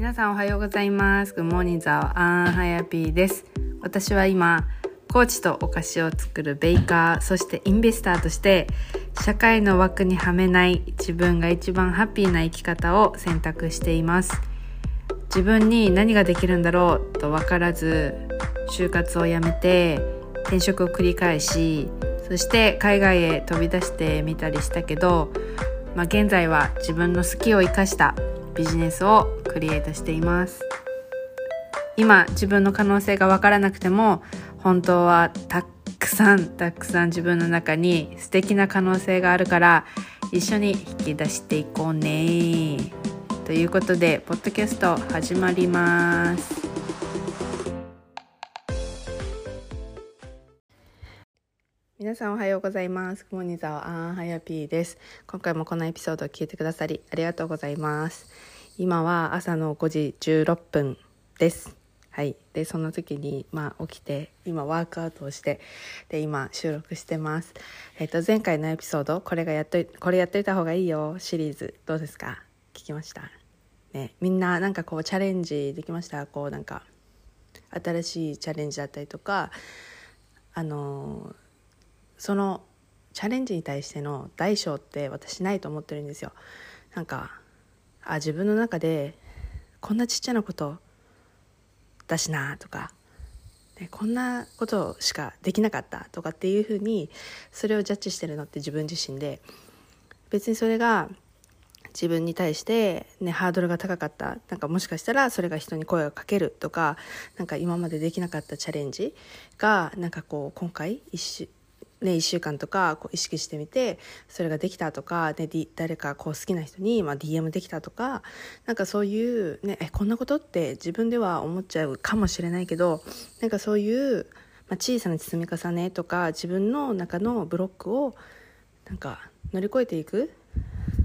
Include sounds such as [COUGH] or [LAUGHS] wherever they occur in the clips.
皆さんおはようございます。Good morning, ザワアンハヤピーです。私は今、コーチとお菓子を作るベイカー、そしてインベスターとして、社会の枠にはめない自分が一番ハッピーな生き方を選択しています。自分に何ができるんだろうと分からず、就活を辞めて、転職を繰り返し、そして海外へ飛び出してみたりしたけど、まあ、現在は自分の好きを生かしたビジネスをクリエイトしています今自分の可能性が分からなくても本当はたくさんたくさん自分の中に素敵な可能性があるから一緒に引き出していこうねということでポッドキャスト始まります皆さんおはようございます。くもにざわあんはやぴーです。今回もこのエピソードを聞いてくださりありがとうございます。今は朝の5時16分です。はい。で、その時に、まあ、起きて、今ワークアウトをして、で、今収録してます。えっ、と、前回のエピソード、これがやっと、これやっといた方がいいよシリーズ、どうですか？聞きました？ね、みんななんかこうチャレンジできました？こうなんか、新しいチャレンジだったりとか、あのそのチャレンジに対しての大小って私ないと思ってるんですよなんかあ自分の中でこんなちっちゃなことだしなとか、ね、こんなことしかできなかったとかっていうふうにそれをジャッジしてるのって自分自身で。別にそれが自分に対して、ね、ハードルが高かった。なんかもしかしたらそれが人に声をかけるとかなんか今までできなかったチャレンジがなんかこう今回一ね、1週間とかこう意識してみてそれができたとか、ね、誰かこう好きな人に、まあ、DM できたとかなんかそういう、ね、えこんなことって自分では思っちゃうかもしれないけどなんかそういう、まあ、小さな積み重ねとか自分の中のブロックをなんか乗り越えていく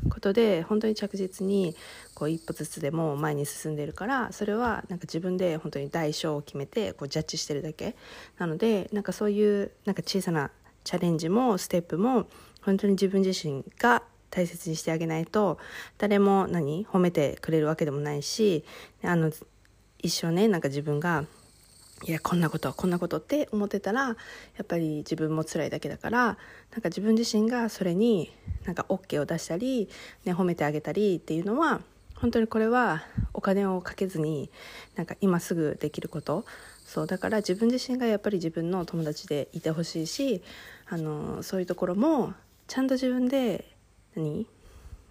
ことで本当に着実にこう一歩ずつでも前に進んでるからそれはなんか自分で本当に大小を決めてこうジャッジしてるだけなのでなんかそういうなんか小さなチャレンジもステップも本当に自分自身が大切にしてあげないと誰も何褒めてくれるわけでもないしあの一生ねなんか自分がいやこんなことこんなことって思ってたらやっぱり自分も辛いだけだからなんか自分自身がそれになんか OK を出したり、ね、褒めてあげたりっていうのは本当にこれはお金をかけずになんか今すぐできること。そうだから自分自身がやっぱり自分の友達でいてほしいしあのそういうところもちゃんと自分で何？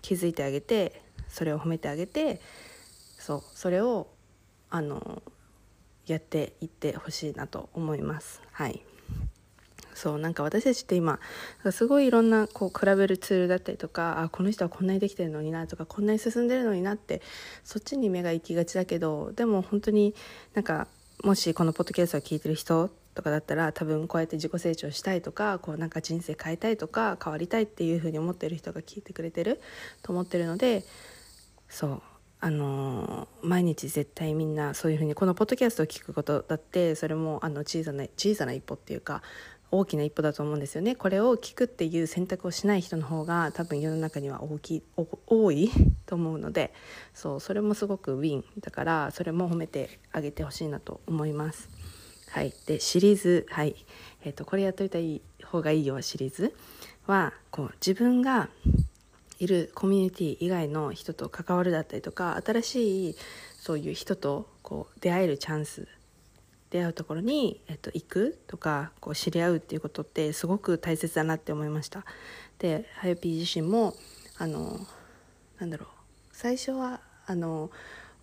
気づいてあげてそれを褒めてあげてそうそれをあのやっていってほしいなと思います。はい。そうなんか私たちって今すごいいろんなこう比べるツールだったりとかあこの人はこんなにできてるのになとかこんなに進んでるのになってそっちに目が行きがちだけどでも本当になんかもしこのポッドキャストを聞いてる人とかだったら多分こうやって自己成長したいとかこうなんか人生変えたいとか変わりたいっていうふうに思ってる人が聞いてくれてると思ってるのでそうあのー、毎日絶対みんなそういうふうにこのポッドキャストを聞くことだってそれもあの小さな小さな一歩っていうか大きな一歩だと思うんですよねこれを聞くっていう選択をしない人の方が多分世の中には大きい多い [LAUGHS] と思うのでそうそれもすごくウィンだからそれも褒めてあげてほしいなと思います。はい、でシリーズ、はい。えーと、これやっといた方がいいよシリーズはこう自分がいるコミュニティ以外の人と関わるだったりとか新しいそういう人とこう出会えるチャンス出会うところに、えっと、行くとかこう知り合うっていうことってすごく大切だなって思いました。ではやぴー自身もあのなんだろう最初はあの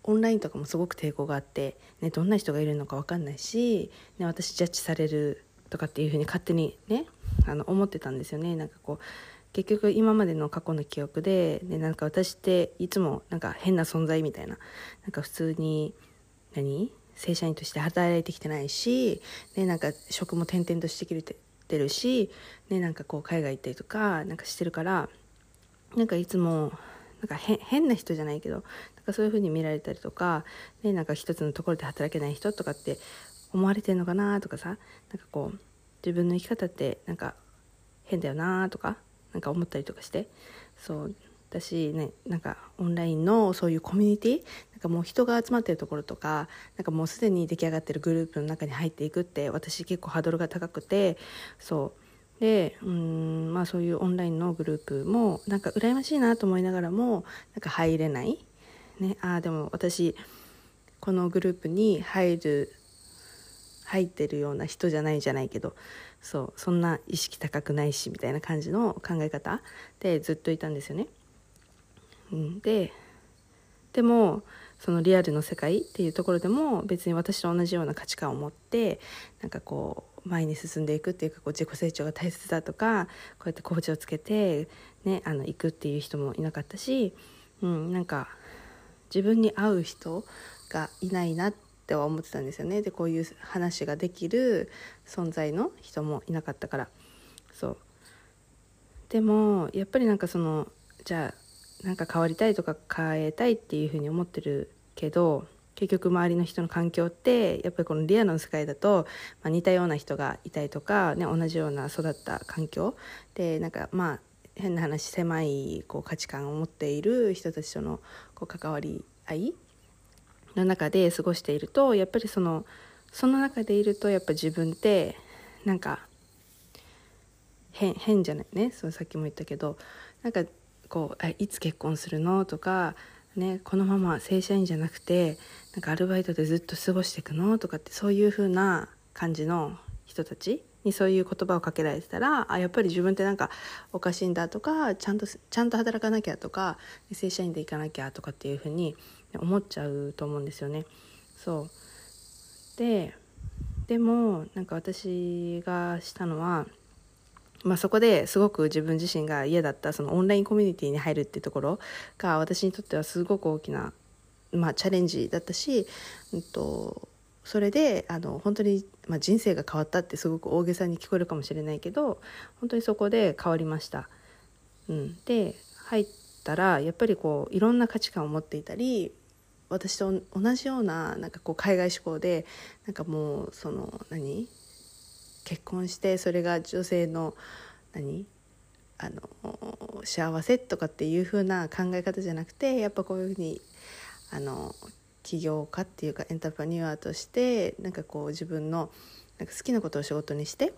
オンラインとかもすごく抵抗があって、ね、どんな人がいるのか分かんないし、ね、私ジャッジされるとかっていうふうに勝手にねあの思ってたんですよね。なんかこう結局今までの過去の記憶で、ね、なんか私っていつもなんか変な存在みたいななんか普通に何？正社員として働いてきてないし、ね、なんか職も転々としてきてるし、ね、なんかこう海外行ったりとかなんかしてるからなんかいつもなんか変な人じゃないけどなんかそういう風に見られたりとか、ね、なんか一つのところで働けない人とかって思われてんのかなとかさなんかこう自分の生き方ってなんか変だよなとかなんか思ったりとかして。そうだし、ね、なんかオンラインのそういうコミュニティなんかもう人が集まってるところとかなんかもうすでに出来上がってるグループの中に入っていくって私結構ハードルが高くてそうでうんまあそういうオンラインのグループもなんか羨ましいなと思いながらもなんか入れない、ね、ああでも私このグループに入る入ってるような人じゃないじゃないけどそうそんな意識高くないしみたいな感じの考え方でずっといたんですよね。うん、ででもそのリアルの世界っていうところでも別に私と同じような価値観を持ってなんかこう前に進んでいくっていうかこう自己成長が大切だとかこうやってコーチをつけて、ね、あの行くっていう人もいなかったし、うん、なんか自分に合う人がいないなっては思ってたんですよね。でこういう話ができる存在の人もいなかったから。そう。でもやっぱりなんかそのじゃあなんか変わりたいとか変えたいっていうふうに思ってるけど結局周りの人の環境ってやっぱりこのリアルの世界だと、まあ、似たような人がいたりとか、ね、同じような育った環境でなんかまあ変な話狭いこう価値観を持っている人たちとのこう関わり合いの中で過ごしているとやっぱりそのその中でいるとやっぱ自分ってなんか変変じゃないねそのさっきも言ったけどなんかこう「いつ結婚するの?」とか、ね「このまま正社員じゃなくてなんかアルバイトでずっと過ごしていくの?」とかってそういう風な感じの人たちにそういう言葉をかけられてたらあやっぱり自分ってなんかおかしいんだとかちゃんとちゃんと働かなきゃとか正社員で行かなきゃとかっていう風に思っちゃうと思うんですよね。そうででもなんか私がしたのは、まあ、そこですごく自分自身が嫌だったそのオンラインコミュニティに入るっていうところが私にとってはすごく大きな、まあ、チャレンジだったし、うんと、それであの本当に、まあ、人生が変わったってすごく大げさに聞こえるかもしれないけど本当にそこで変わりました。うん、で入ったらやっぱりこういろんな価値観を持っていたり私と同じようななんかこう海外志向でなんかもうその何？結婚してそれが女性の何？あの幸せとかっていう風な考え方じゃなくてやっぱこういうふうにあの起業家っていうかエンタープラニュアーとしてなんかこう自分のなんか好きなことを仕事にして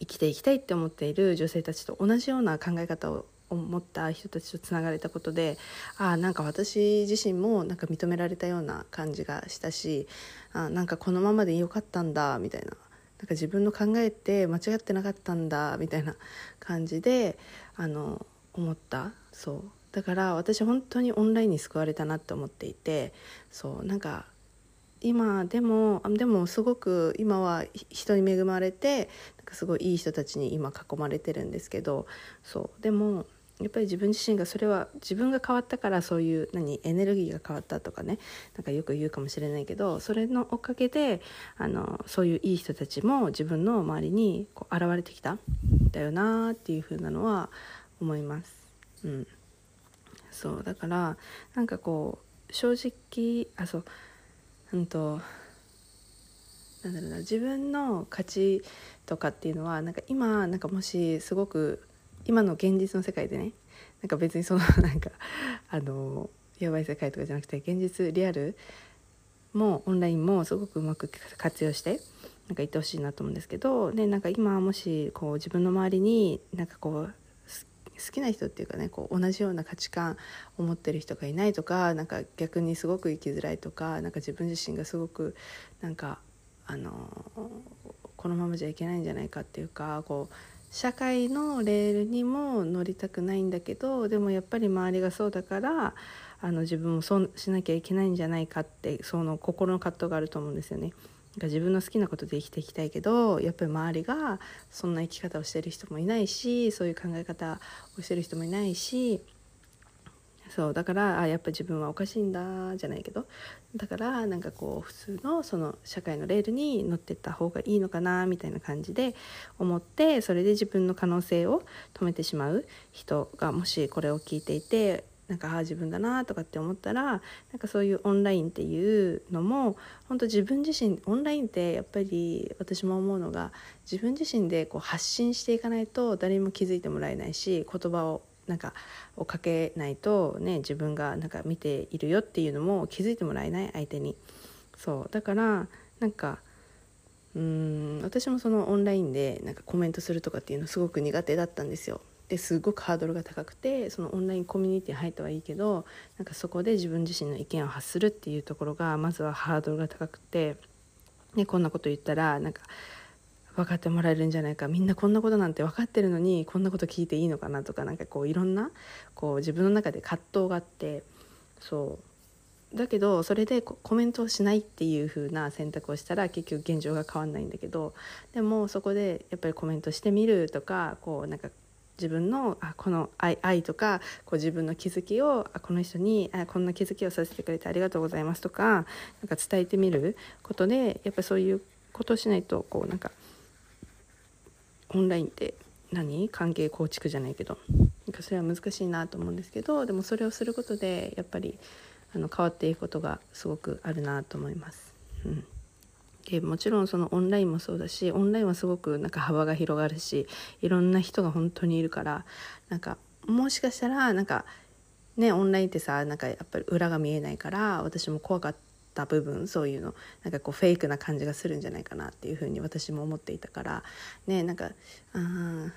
生きていきたいって思っている女性たちと同じような考え方を思った人たちとつながれたことであなんか私自身もなんか認められたような感じがしたしあなんかこのままでよかったんだみたいな。なんか自分の考えって間違ってなかったんだみたいな感じであの思った。そう。だから私本当にオンラインに救われたなって思っていてそう。なんか今でもでもすごく今は人に恵まれてなんかすごいいい人たちに今囲まれてるんですけどそう。でもやっぱり自分自身がそれは自分が変わったからそういう何エネルギーが変わったとかねなんかよく言うかもしれないけどそれのおかげであのそういういい人たちも自分の周りにこう現れてきただよなっていう風なのは思います。うん、そうだからなんかこう正直あそううんとなんだろうな自分の価値とかっていうのはなんか今なんかもしすごく今の現実の世界でねなんか別にそのなんかあのやばい世界とかじゃなくて現実リアルもオンラインもすごくうまく活用してなんか言ってほしいなと思うんですけどでなんか今もしこう自分の周りになんかこう好きな人っていうかねこう同じような価値観を持ってる人がいないとかなんか逆にすごく生きづらいとかなんか自分自身がすごくなんかあのこのままじゃいけないんじゃないかっていうかこう社会のレールにも乗りたくないんだけどでもやっぱり周りがそうだからあの自分もそうしなきゃいけないんじゃないかってその心の葛藤があると思うんですよね。自分の好きなことで生きていきたいけどやっぱり周りがそんな生き方をしてる人もいないしそういう考え方をしてる人もいないしそうだからあやっぱ自分はおかしいんだじゃないけどだからなんかこう普通のその社会のレールに乗ってった方がいいのかなみたいな感じで思ってそれで自分の可能性を止めてしまう人がもしこれを聞いていてなんかああ自分だなとかって思ったらなんかそういうオンラインっていうのも本当自分自身オンラインってやっぱり私も思うのが自分自身でこう発信していかないと誰にも気づいてもらえないし言葉をなんかをかけないとね自分がなんか見ているよっていうのも気づいてもらえない相手に。そう。だからなんかうん私もそのオンラインでなんかコメントするとかっていうのすごく苦手だったんですよ。ですごくハードルが高くてそのオンラインコミュニティ入ったはいいけどなんかそこで自分自身の意見を発するっていうところがまずはハードルが高くて、ね、こんなこと言ったらなんか分かってもらえるんじゃないか。みんなこんなことなんて分かってるのにこんなこと聞いていいのかなとかなんかこういろんなこう自分の中で葛藤があってそう。だけどそれでコメントをしないっていう風な選択をしたら結局現状が変わんないんだけどでもそこでやっぱりコメントしてみるとかこうなんか自分のあこの愛愛とかこう自分の気づきをあこの人にあこんな気づきをさせてくれてありがとうございますとかなんか伝えてみることでやっぱりそういうことをしないとこうなんかオンラインって何？関係構築じゃないけど。なんかそれは難しいなと思うんですけどでもそれをすることでやっぱりあの変わっていくことがすごくあるなと思います。うん。でもちろんそのオンラインもそうだしオンラインはすごくなんか幅が広がるしいろんな人が本当にいるからなんかもしかしたらなんかねオンラインってさなんかやっぱり裏が見えないから私も怖かった部分そういうの。なんかこうフェイクな感じがするんじゃないかなっていうふうに私も思っていたから。ねなんかあ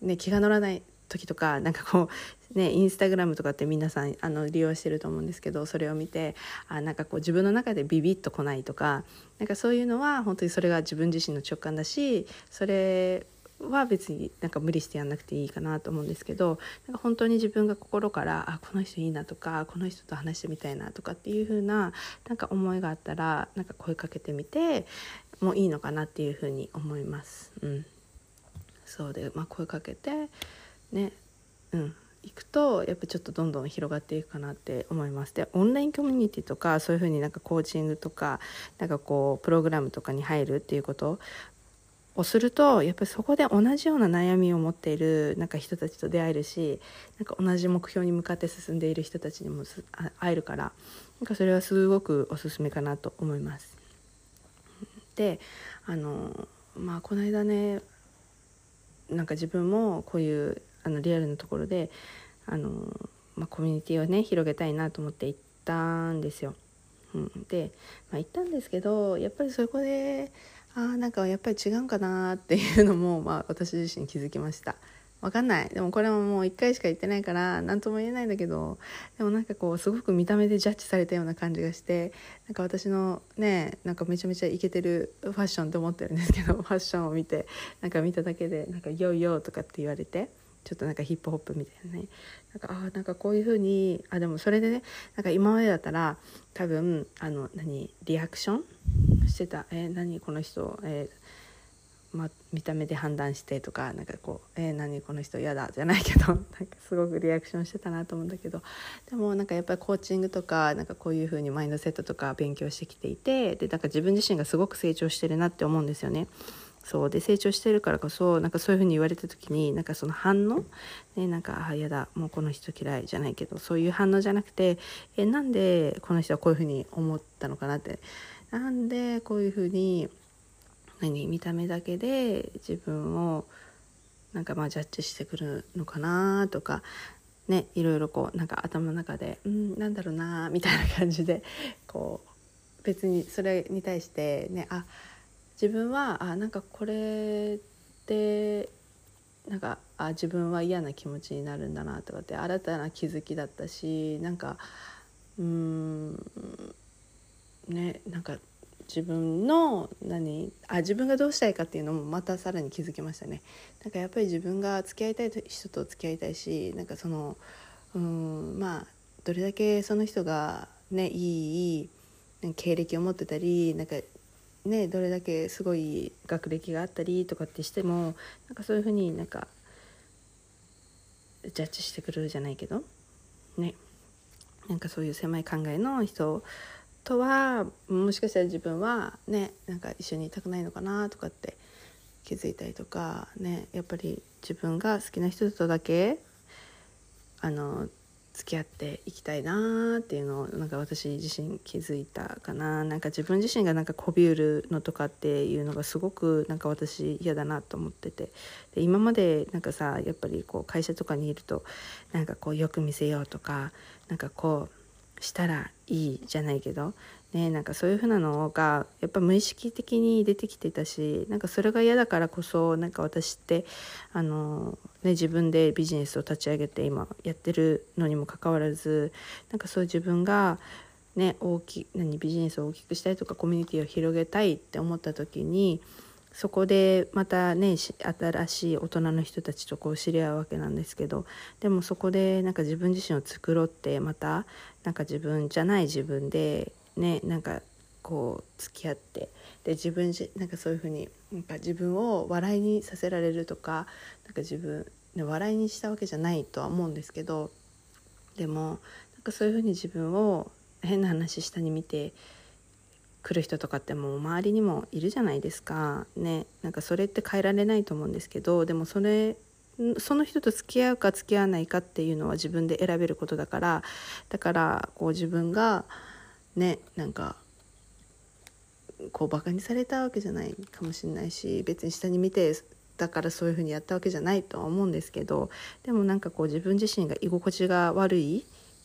ね気が乗らない時とかなんかこうねインスタグラムとかって皆さんあの利用してると思うんですけどそれを見てあなんかこう自分の中でビビッと来ないとかなんかそういうのは本当にそれが自分自身の直感だしそれは別になんか無理してやんなくていいかなと思うんですけどなんか本当に自分が心からあこの人いいなとかこの人と話してみたいなとかっていう風ななんか思いがあったらなんか声かけてみてもいいのかなっていう風に思います。うん、そうで、まあ、声かけてねうん。行くとやっぱちょっとどんどん広がっていくかなって思います。でオンラインコミュニティとかそういうふうになんかコーチングとかなんかこうプログラムとかに入るっていうことをするとやっぱりそこで同じような悩みを持っているなんか人たちと出会えるしなんか同じ目標に向かって進んでいる人たちにも会えるからなんかそれはすごくおすすめかなと思います。であのまあこの間ねなんか自分もこういうあのリアルなところであの、まあ、コミュニティをね広げたいなと思って行ったんですよ。うん、で、まあ、行ったんですけどやっぱりそこでああなんかやっぱり違うんかなっていうのも、まあ、私自身気づきました。わかんないでもこれはもう1回しか行ってないから何とも言えないんだけどでもなんかこうすごく見た目でジャッジされたような感じがしてなんか私のねなんかめちゃめちゃイケてるファッションって思ってるんですけど [LAUGHS] ファッションを見てなんか見ただけで「なんかヨーヨー」とかって言われて。ちょっとなんかヒップホップみたいなねなんかあなんかこういう風にあでもそれでねなんか今までだったら多分あの何リアクションしてた「えー、何この人、えーま、見た目で判断して」とかなんかこう「えー、何この人嫌だ」じゃないけど [LAUGHS] なんかすごくリアクションしてたなと思うんだけどでもなんかやっぱりコーチングとかなんかこういう風にマインドセットとか勉強してきていてでなんか自分自身がすごく成長してるなって思うんですよね。そうで成長してるからこそなんかそういうふうに言われた時になんかその反応、ね、なんか「あ嫌だもうこの人嫌い」じゃないけどそういう反応じゃなくてえなんでこの人はこういうふうに思ったのかなって。なんでこういうふうに何？見た目だけで自分をなんかまあジャッジしてくるのかなとかねいろいろこうなんか頭の中でうんなんだろうなみたいな感じでこう別にそれに対してねあ自分はあなんかこれってなんかあ自分は嫌な気持ちになるんだなとかって新たな気づきだったしなんかうんねなんか自分の何あ自分がどうしたいかっていうのもまたさらに気づきましたね。なんかやっぱり自分が付き合いたい人と付き合いたいしなんかそのうんまあどれだけその人がねいい経歴を持ってたりなんかねどれだけすごい学歴があったりとかってしてもなんかそういうふうになんかジャッジしてくるじゃないけどねなんかそういう狭い考えの人とはもしかしたら自分はねなんか一緒にいたくないのかなとかって気づいたりとかねやっぱり自分が好きな人とだけあの付き合っていきたいなっていうのをなんか私自身気づいたかな。なんか自分自身がなんかこびうるのとかっていうのがすごくなんか私嫌だなと思ってて。で今までなんかさやっぱりこう会社とかにいるとなんかこうよく見せようとかなんかこうしたらいいじゃないけどねなんかそういう風なのがやっぱ無意識的に出てきてたしなんかそれが嫌だからこそなんか私ってあの、ね、自分でビジネスを立ち上げて今やってるのにもかかわらずなんかそういう自分がね大き何ビジネスを大きくしたいとかコミュニティを広げたいって思った時にそこでまたね新しい大人の人たちとこう知り合うわけなんですけどでもそこでなんか自分自身を作ろうってまたなんか自分じゃない自分でねなんかこう付き合ってで自分じなんかそういうふうになんか自分を笑いにさせられるとかなんか自分、ね、笑いにしたわけじゃないとは思うんですけどでもなんかそういうふうに自分を変な話下に見て来る人とかってもう周りにもいるじゃないですか。ねなんかそれって変えられないと思うんですけどでもそれその人と付き合うか付き合わないかっていうのは自分で選べることだからだからこう自分がねなんかこうバカにされたわけじゃないかもしれないし別に下に見てだからそういうふうにやったわけじゃないとは思うんですけどでもなんかこう自分自身が居心地が悪い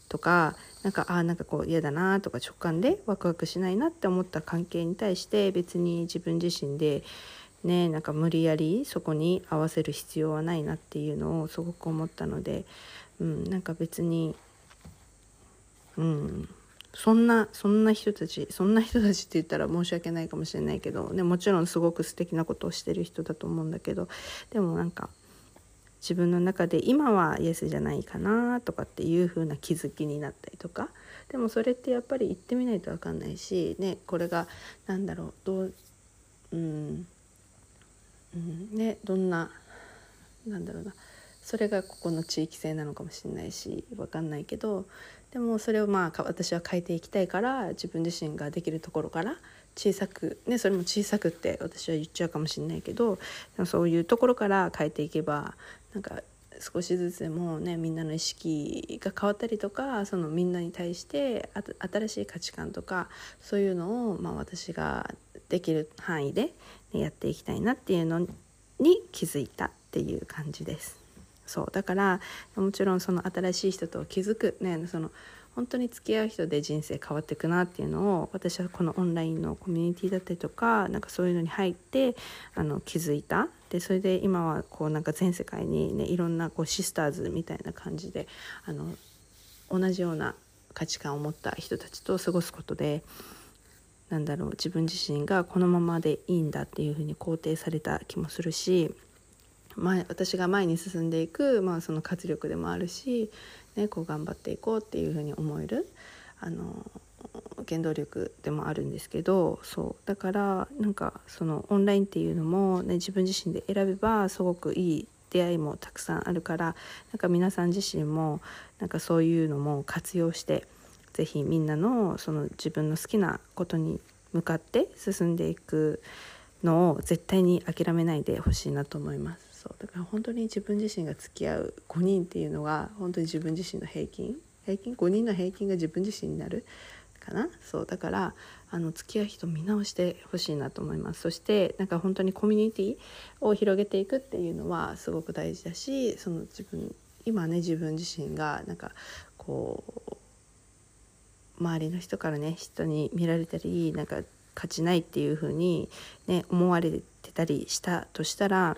とかなんかあなんかこう嫌だなとか直感でワクワクしないなって思った関係に対して別に自分自身でねなんか無理やりそこに合わせる必要はないなっていうのをすごく思ったので、うん、なんか別にうん。そんなそんな人たちそんな人たちって言ったら申し訳ないかもしれないけど、ね、もちろんすごく素敵なことをしてる人だと思うんだけどでもなんか自分の中で今はイエスじゃないかなとかっていう風な気づきになったりとかでもそれってやっぱり言ってみないと分かんないし、ね、これが何だろうどう、うんうんね、どんななんだろうなそれがここの地域性なのかもしれないし分かんないけどでもそれをまあ私は変えていきたいから自分自身ができるところから小さくねそれも小さくって私は言っちゃうかもしれないけどでもそういうところから変えていけばなんか少しずつでもねみんなの意識が変わったりとかそのみんなに対して新しい価値観とかそういうのを、まあ、私ができる範囲で、ね、やっていきたいなっていうのに気づいたっていう感じです。そうだからもちろんその新しい人と気づくねその本当に付き合う人で人生変わっていくなっていうのを私はこのオンラインのコミュニティだったりとかなんかそういうのに入ってあの気づいた。でそれで今はこうなんか全世界にねいろんなこうシスターズみたいな感じであの同じような価値観を持った人たちと過ごすことでなんだろう自分自身がこのままでいいんだっていうふうに肯定された気もするし前私が前に進んでいく、まあ、その活力でもあるし、ね、こう頑張っていこうっていうふうに思えるあの原動力でもあるんですけどそうだからなんかそのオンラインっていうのも、ね、自分自身で選べばすごくいい出会いもたくさんあるからなんか皆さん自身もなんかそういうのも活用して是非みんなのその自分の好きなことに向かって進んでいくのを絶対に諦めないでほしいなと思います。そう。だから本当に自分自身が付き合う5人っていうのが本当に自分自身の平均。平均？5人の平均が自分自身になる。かな？そう。だからあの付き合う人見直してほしいなと思います。そしてなんか本当にコミュニティを広げていくっていうのはすごく大事だしその自分今ね自分自身がなんかこう周りの人からね人に見られたりなんか価値ないっていう風にね思われてたりしたとしたら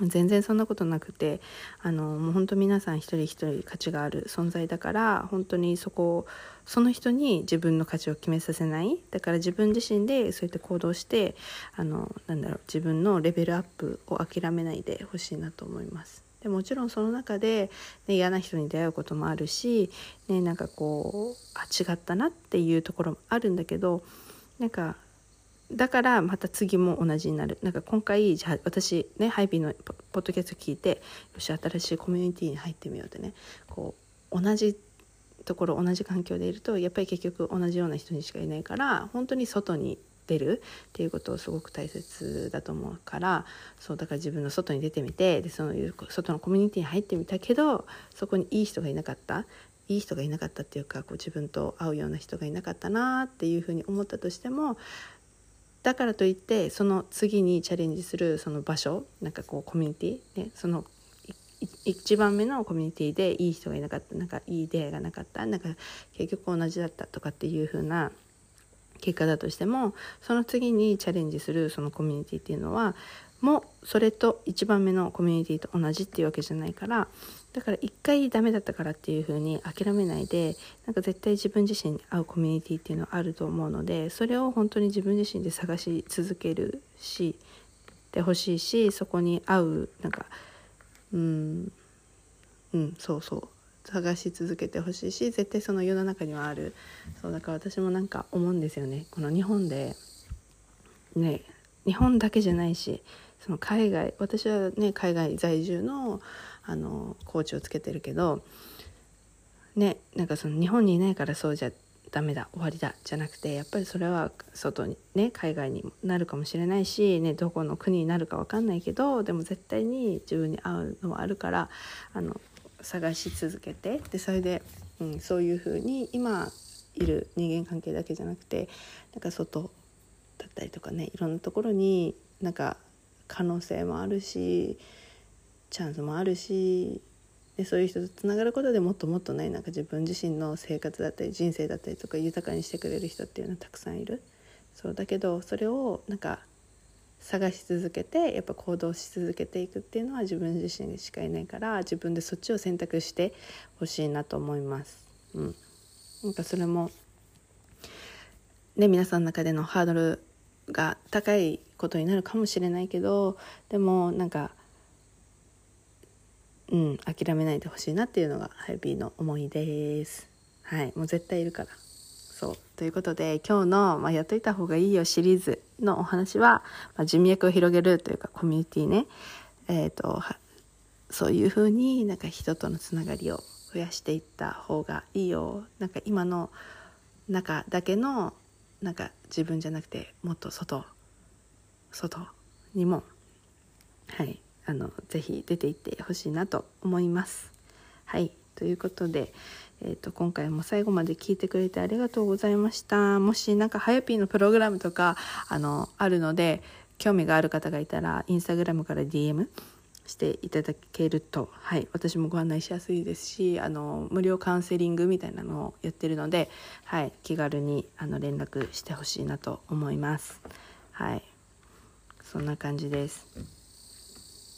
全然そんなことなくてあのもう本当皆さん一人一人価値がある存在だから本当にそこをその人に自分の価値を決めさせないだから自分自身でそうやって行動してあのなんだろう自分のレベルアップを諦めないでほしいなと思います。でもちろんその中で、ね、嫌な人に出会うこともあるし、ね、なんかこうあ違ったなっていうところもあるんだけどなんかだからまた次も同じになる。なんか今回じゃあ私ねハイビーのポッドキャスト聞いてよし新しいコミュニティに入ってみようってね。こう同じところ同じ環境でいるとやっぱり結局同じような人にしかいないから本当に外に出るっていうことをすごく大切だと思うからそうだから自分の外に出てみてでその外のコミュニティに入ってみたけどそこにいい人がいなかった。いい人がいなかったっていうかこう自分と合うような人がいなかったなっていうふうに思ったとしてもだからといってその次にチャレンジするその場所なんかこうコミュニティ、ね、その一番目のコミュニティでいい人がいなかったなんかいい出会いがなかったなんか結局同じだったとかっていう風な結果だとしてもその次にチャレンジするそのコミュニティっていうのはもそれと一番目のコミュニティと同じっていうわけじゃないからだから一回ダメだったからっていう風に諦めないでなんか絶対自分自身に合うコミュニティっていうのはあると思うのでそれを本当に自分自身で探し続けるしでほしいしそこに合うなんかうんうんそうそう。探し続けてほしいし絶対その世の中にはある。そうだから私もなんか思うんですよね。この日本でね日本だけじゃないしその海外私はね海外在住のあのコーチをつけてるけどねなんかその日本にいないからそうじゃダメだ終わりだじゃなくてやっぱりそれは外にね海外になるかもしれないし、ね、どこの国になるか分かんないけどでも絶対に自分に合うのはあるからあの探し続けてでそれで、うん、そういうふうに今いる人間関係だけじゃなくてなんか外だったりとかねいろんなところになんか可能性もあるしチャンスもあるしでそういう人とつながることでもっともっとねなんか自分自身の生活だったり人生だったりとか豊かにしてくれる人っていうのはたくさんいるそうだけどそれをなんか探し続けてやっぱ行動し続けていくっていうのは自分自身しかいないから自分でそっちを選択してほしいなと思います。うん、なんかそれもね皆さんの中でのハードルが高いことになるかもしれないけどでもなんかうん諦めないでほしいなっていうのがハイビーの思いです。はいもう絶対いるから。そう。ということで今日の、まあ、やっといた方がいいよシリーズのお話は、まあ、人脈を広げるというかコミュニティね。えっ、ー、とそういうふうになんか人とのつながりを増やしていった方がいいよ。なんか今の中だけのなんか自分じゃなくてもっと外外にもはいあのぜひ出ていってほしいなと思います。はいということで、えーと、今回も最後まで聞いてくれてありがとうございました。もしなんかはやぴーのプログラムとかあのあるので興味がある方がいたらインスタグラムから DM していただけると、はい、私もご案内しやすいですしあの無料カウンセリングみたいなのをやってるので、はい、気軽にあの連絡してほしいなと思います。はい、そんな感じです。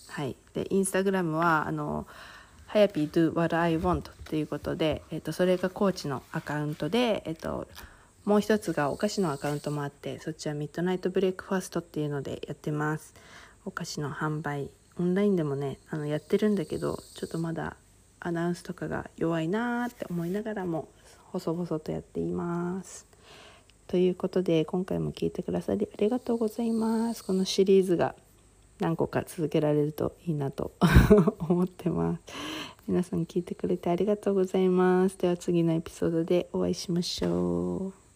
はい、でインスタグラムはあの「はやぴ do what I want」っていうことで、えっと、それがコーチのアカウントで、えっと、もう一つがお菓子のアカウントもあってそっちはミッドナイトブレイクファーストっていうのでやってます。お菓子の販売オンラインでもねあのやってるんだけどちょっとまだアナウンスとかが弱いなーって思いながらも細々とやっています。ということで今回も聞いてくださりありがとうございます。このシリーズが何個か続けられるといいなと [LAUGHS] 思ってます。皆さん聞いてくれてありがとうございます。では次のエピソードでお会いしましょう。